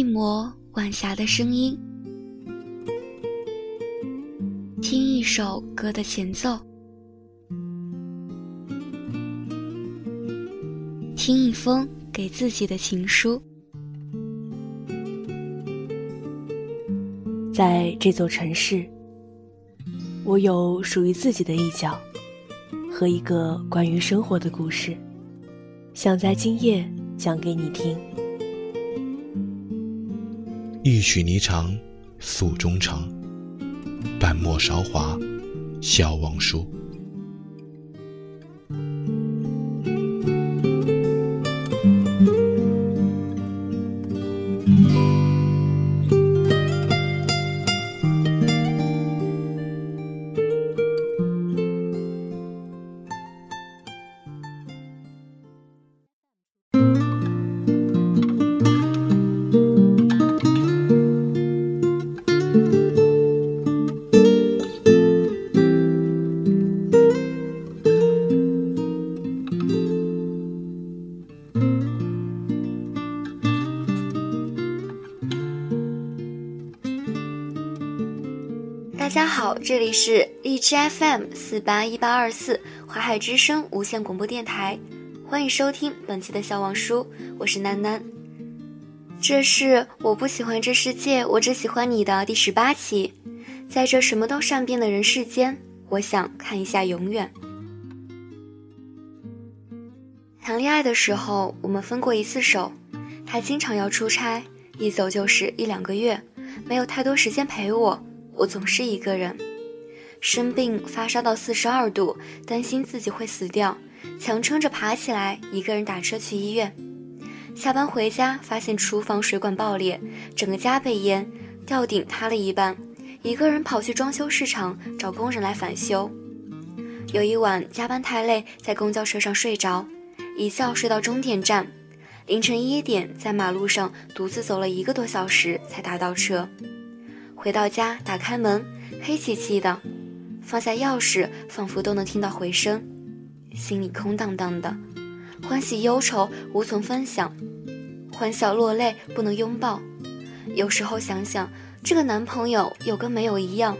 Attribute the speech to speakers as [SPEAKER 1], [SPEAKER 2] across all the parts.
[SPEAKER 1] 一抹晚霞的声音，听一首歌的前奏，听一封给自己的情书。
[SPEAKER 2] 在这座城市，我有属于自己的一角和一个关于生活的故事，想在今夜讲给你听。
[SPEAKER 3] 一曲霓裳诉衷肠，半陌韶华笑忘书。
[SPEAKER 1] 这里是荔枝 FM 四八一八二四华海之声无线广播电台，欢迎收听本期的小王书，我是楠楠。这是我不喜欢这世界，我只喜欢你的第十八期。在这什么都善变的人世间，我想看一下永远。谈恋爱的时候，我们分过一次手，他经常要出差，一走就是一两个月，没有太多时间陪我。我总是一个人，生病发烧到四十二度，担心自己会死掉，强撑着爬起来，一个人打车去医院。下班回家，发现厨房水管爆裂，整个家被淹，吊顶塌了一半，一个人跑去装修市场找工人来返修。有一晚加班太累，在公交车上睡着，一觉睡到终点站，凌晨一点在马路上独自走了一个多小时才打到车。回到家，打开门，黑漆漆的，放下钥匙，仿佛都能听到回声，心里空荡荡的，欢喜忧愁无从分享，欢笑落泪不能拥抱。有时候想想，这个男朋友有跟没有一样，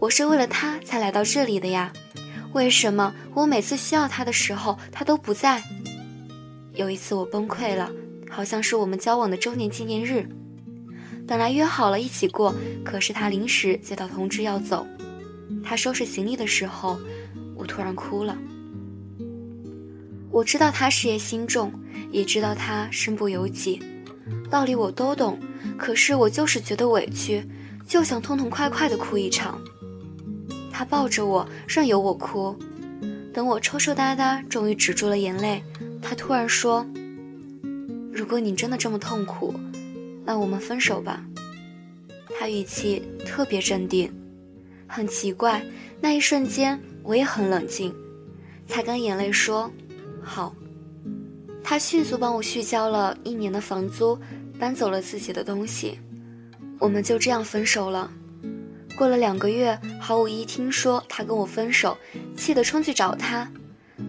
[SPEAKER 1] 我是为了他才来到这里的呀，为什么我每次需要他的时候他都不在？有一次我崩溃了，好像是我们交往的周年纪念日。本来约好了一起过，可是他临时接到通知要走。他收拾行李的时候，我突然哭了。我知道他事业心重，也知道他身不由己，道理我都懂，可是我就是觉得委屈，就想痛痛快快的哭一场。他抱着我，任由我哭。等我抽抽搭搭，终于止住了眼泪，他突然说：“如果你真的这么痛苦。”那我们分手吧。他语气特别镇定，很奇怪。那一瞬间，我也很冷静，才干眼泪说：“好。”他迅速帮我续交了一年的房租，搬走了自己的东西，我们就这样分手了。过了两个月，郝五一听说他跟我分手，气得冲去找他，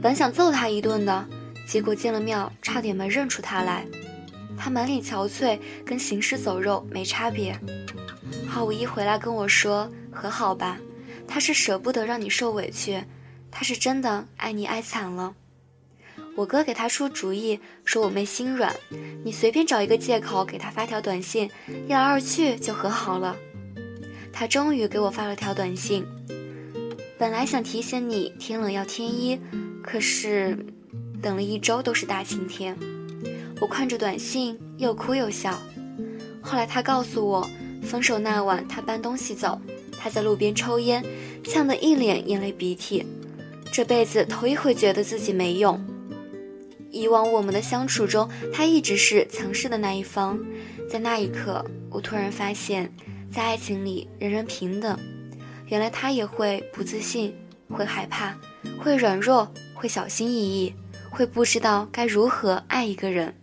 [SPEAKER 1] 本想揍他一顿的，结果见了面，差点没认出他来。他满脸憔悴，跟行尸走肉没差别。郝五一回来跟我说：“和好吧，他是舍不得让你受委屈，他是真的爱你爱惨了。”我哥给他出主意，说我妹心软，你随便找一个借口给他发条短信，一来二去就和好了。他终于给我发了条短信，本来想提醒你天冷要添衣，可是等了一周都是大晴天。我看着短信，又哭又笑。后来他告诉我，分手那晚他搬东西走，他在路边抽烟，呛得一脸眼泪鼻涕。这辈子头一回觉得自己没用。以往我们的相处中，他一直是强势的那一方。在那一刻，我突然发现，在爱情里人人平等。原来他也会不自信，会害怕，会软弱，会小心翼翼，会不知道该如何爱一个人。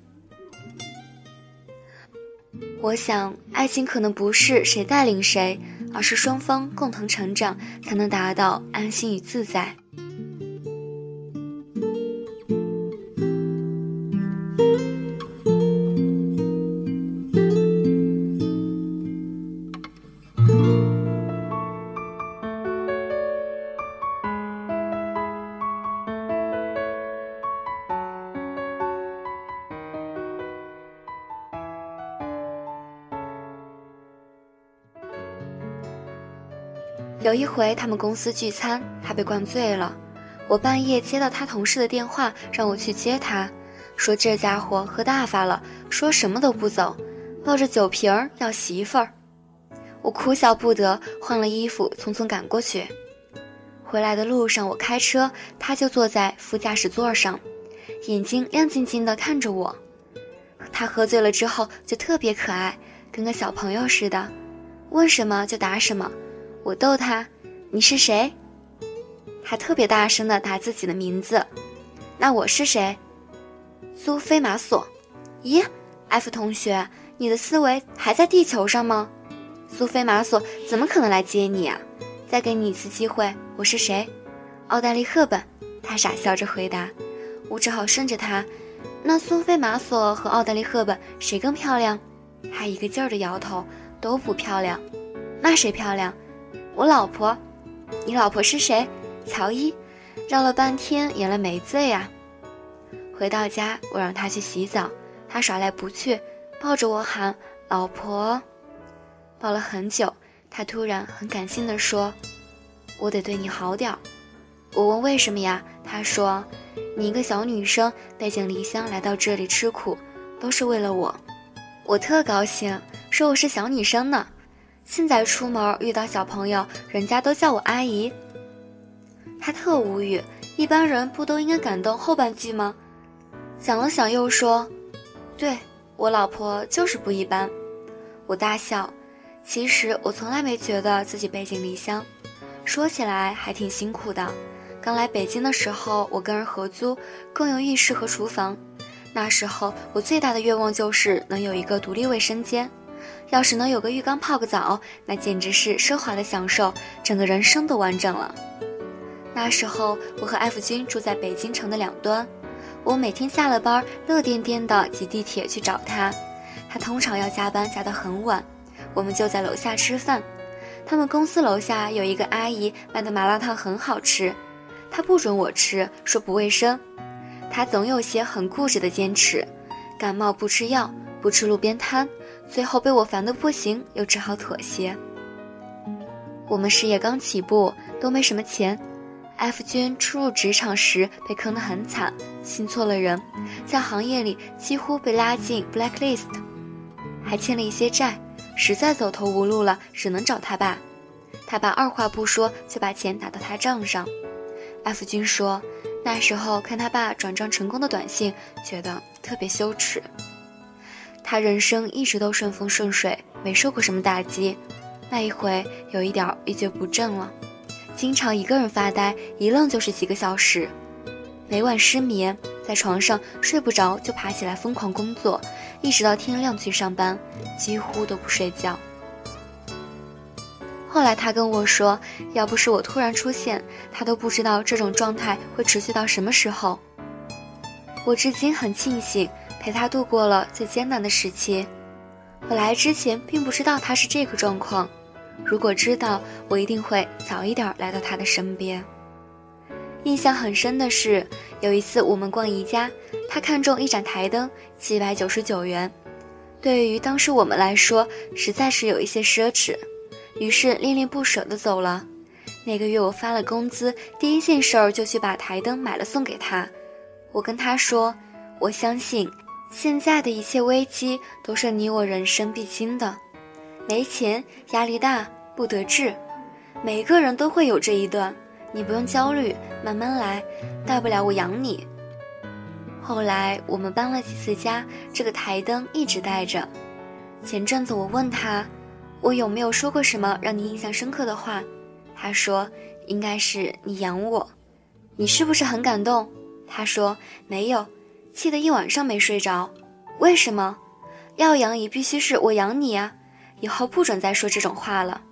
[SPEAKER 1] 我想，爱情可能不是谁带领谁，而是双方共同成长，才能达到安心与自在。有一回他们公司聚餐，他被灌醉了。我半夜接到他同事的电话，让我去接他，说这家伙喝大发了，说什么都不走，抱着酒瓶儿要媳妇儿。我哭笑不得，换了衣服，匆匆赶过去。回来的路上，我开车，他就坐在副驾驶座上，眼睛亮晶晶地看着我。他喝醉了之后就特别可爱，跟个小朋友似的，问什么就答什么。我逗他：“你是谁？”他特别大声的答自己的名字。那我是谁？苏菲玛索。咦，F 同学，你的思维还在地球上吗？苏菲玛索怎么可能来接你啊？再给你一次机会，我是谁？奥黛丽·赫本。他傻笑着回答。我只好顺着他。那苏菲玛索和奥黛丽·赫本谁更漂亮？他一个劲儿地摇头，都不漂亮。那谁漂亮？我老婆，你老婆是谁？乔伊，绕了半天，原来没醉呀。回到家，我让他去洗澡，他耍赖不去，抱着我喊老婆，抱了很久。他突然很感性的说：“我得对你好点儿。”我问为什么呀？他说：“你一个小女生，背井离乡来到这里吃苦，都是为了我。”我特高兴，说我是小女生呢。现在出门遇到小朋友，人家都叫我阿姨。他特无语，一般人不都应该感动后半句吗？想了想又说：“对我老婆就是不一般。”我大笑。其实我从来没觉得自己背井离乡，说起来还挺辛苦的。刚来北京的时候，我跟人合租，共用浴室和厨房。那时候我最大的愿望就是能有一个独立卫生间。要是能有个浴缸泡个澡，那简直是奢华的享受，整个人生都完整了。那时候我和 F 君住在北京城的两端，我每天下了班，乐颠颠地挤地铁去找他。他通常要加班加到很晚，我们就在楼下吃饭。他们公司楼下有一个阿姨卖的麻辣烫很好吃，他不准我吃，说不卫生。他总有些很固执的坚持，感冒不吃药，不吃路边摊。最后被我烦得不行，又只好妥协。我们事业刚起步，都没什么钱。F 君初入职场时被坑得很惨，信错了人，在行业里几乎被拉进 blacklist，还欠了一些债，实在走投无路了，只能找他爸。他爸二话不说就把钱打到他账上。F 君说，那时候看他爸转账成功的短信，觉得特别羞耻。他人生一直都顺风顺水，没受过什么打击。那一回有一点一蹶不振了，经常一个人发呆，一愣就是几个小时，每晚失眠，在床上睡不着就爬起来疯狂工作，一直到天亮去上班，几乎都不睡觉。后来他跟我说，要不是我突然出现，他都不知道这种状态会持续到什么时候。我至今很庆幸。陪他度过了最艰难的时期。我来之前并不知道他是这个状况，如果知道，我一定会早一点来到他的身边。印象很深的是，有一次我们逛宜家，他看中一盏台灯，七百九十九元，对于当时我们来说，实在是有一些奢侈，于是恋恋不舍地走了。那个月我发了工资，第一件事儿就去把台灯买了送给他。我跟他说，我相信。现在的一切危机都是你我人生必经的，没钱、压力大、不得志，每个人都会有这一段。你不用焦虑，慢慢来，大不了我养你。后来我们搬了几次家，这个台灯一直带着。前阵子我问他，我有没有说过什么让你印象深刻的话？他说应该是你养我。你是不是很感动？他说没有。气得一晚上没睡着，为什么？要养也必须是我养你啊！以后不准再说这种话了。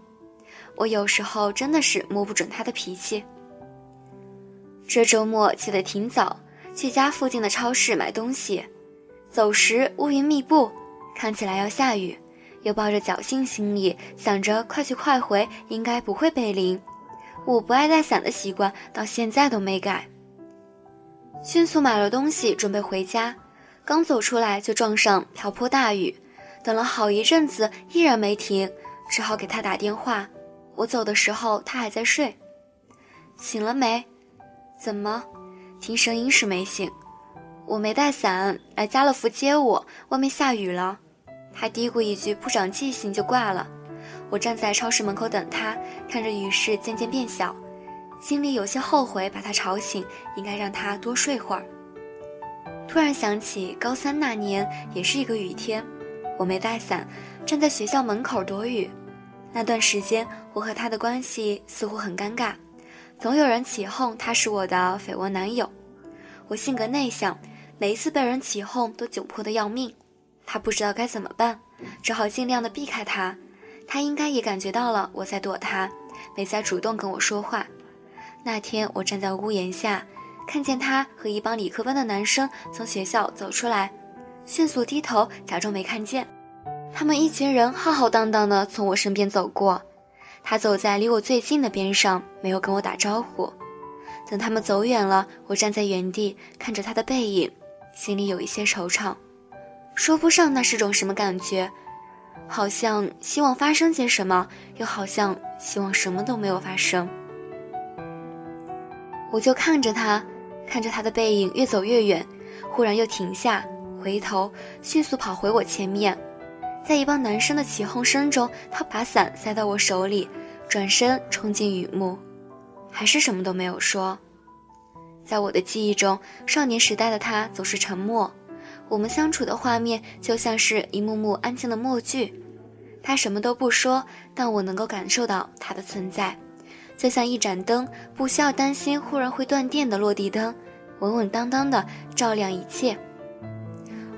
[SPEAKER 1] 我有时候真的是摸不准他的脾气。这周末起得挺早，去家附近的超市买东西，走时乌云密布，看起来要下雨，又抱着侥幸心理，想着快去快回，应该不会被淋。我不爱带伞的习惯到现在都没改。迅速买了东西，准备回家。刚走出来，就撞上瓢泼大雨。等了好一阵子，依然没停，只好给他打电话。我走的时候他还在睡。醒了没？怎么？听声音是没醒。我没带伞，来家乐福接我，外面下雨了。他嘀咕一句不长记性就挂了。我站在超市门口等他，看着雨势渐渐变小，心里有些后悔把他吵醒，应该让他多睡会儿。突然想起高三那年也是一个雨天，我没带伞，站在学校门口躲雨。那段时间我和他的关系似乎很尴尬，总有人起哄他是我的绯闻男友。我性格内向，每一次被人起哄都窘迫的要命。他不知道该怎么办，只好尽量的避开他。他应该也感觉到了我在躲他，没再主动跟我说话。那天我站在屋檐下，看见他和一帮理科班的男生从学校走出来，迅速低头假装没看见。他们一群人浩浩荡荡地从我身边走过，他走在离我最近的边上，没有跟我打招呼。等他们走远了，我站在原地看着他的背影，心里有一些惆怅，说不上那是种什么感觉。好像希望发生些什么，又好像希望什么都没有发生。我就看着他，看着他的背影越走越远，忽然又停下，回头，迅速跑回我前面。在一帮男生的起哄声中，他把伞塞到我手里，转身冲进雨幕，还是什么都没有说。在我的记忆中，少年时代的他总是沉默。我们相处的画面就像是一幕幕安静的默剧，他什么都不说，但我能够感受到他的存在，就像一盏灯，不需要担心忽然会断电的落地灯，稳稳当当的照亮一切。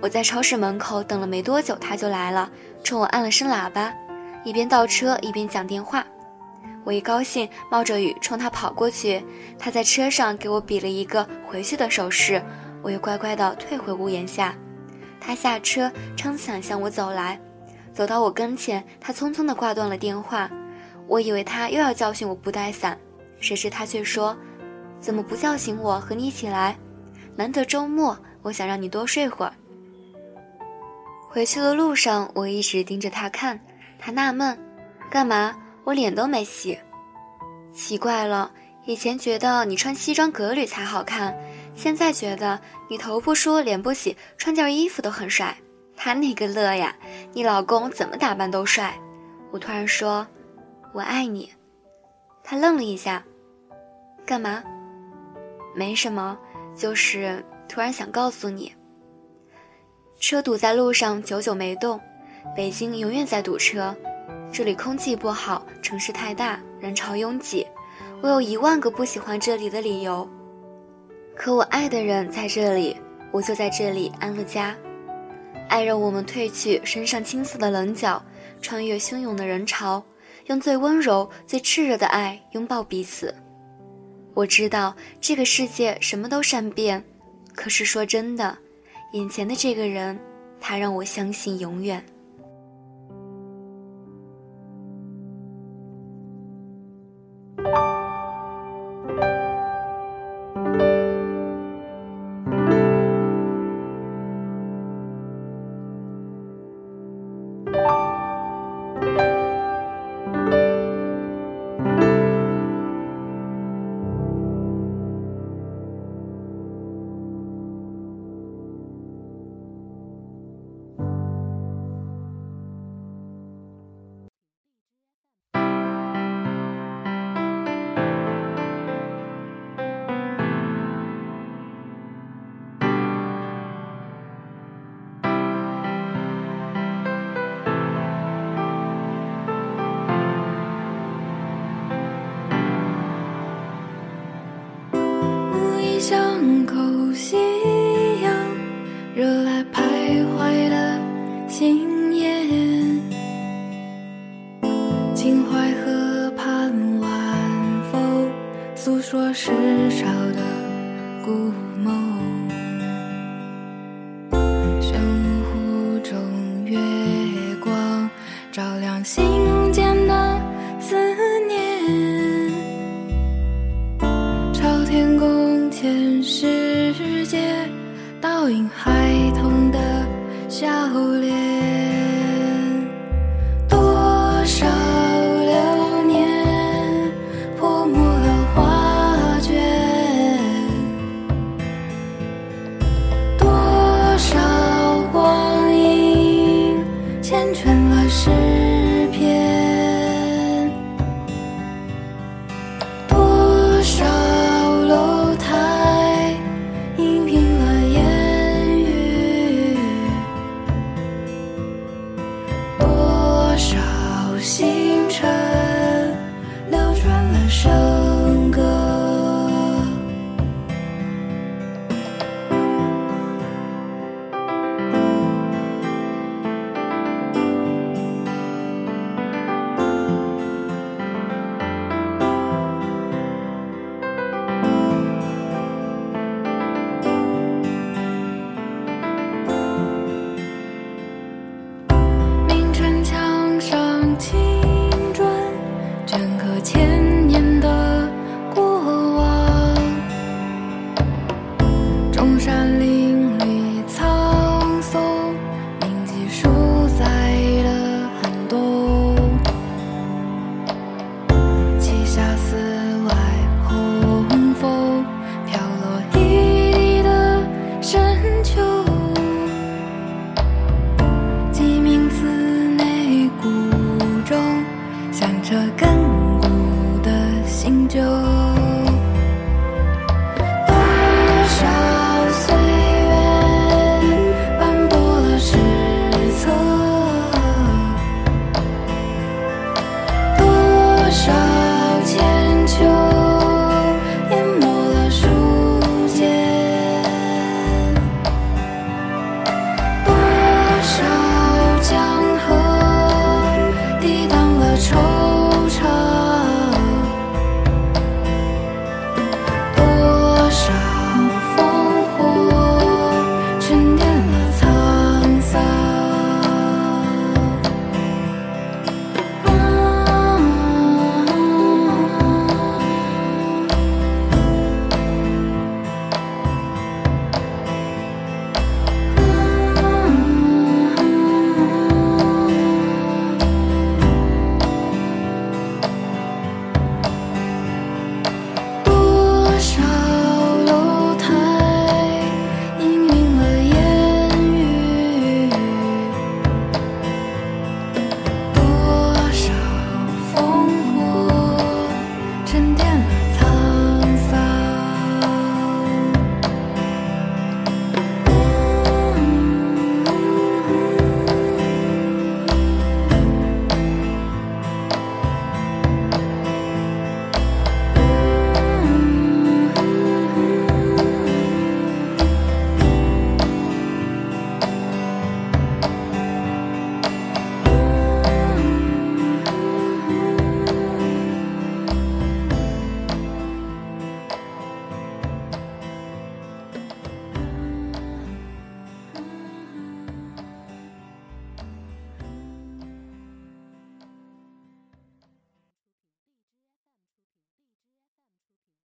[SPEAKER 1] 我在超市门口等了没多久，他就来了，冲我按了声喇叭，一边倒车一边讲电话。我一高兴，冒着雨冲他跑过去，他在车上给我比了一个回去的手势，我又乖乖的退回屋檐下。他下车，撑伞向我走来，走到我跟前，他匆匆地挂断了电话。我以为他又要教训我不带伞，谁知他却说：“怎么不叫醒我，和你一起来？难得周末，我想让你多睡会儿。”回去的路上，我一直盯着他看，他纳闷：“干嘛？我脸都没洗。”奇怪了，以前觉得你穿西装革履才好看。现在觉得你头不梳脸不洗，穿件衣服都很帅。他那个乐呀，你老公怎么打扮都帅。我突然说：“我爱你。”他愣了一下，干嘛？没什么，就是突然想告诉你。车堵在路上，久久没动。北京永远在堵车，这里空气不好，城市太大，人潮拥挤。我有一万个不喜欢这里的理由。可我爱的人在这里，我就在这里安了家。爱让我们褪去身上青涩的棱角，穿越汹涌的人潮，用最温柔、最炽热的爱拥抱彼此。我知道这个世界什么都善变，可是说真的，眼前的这个人，他让我相信永远。
[SPEAKER 4] 世少的故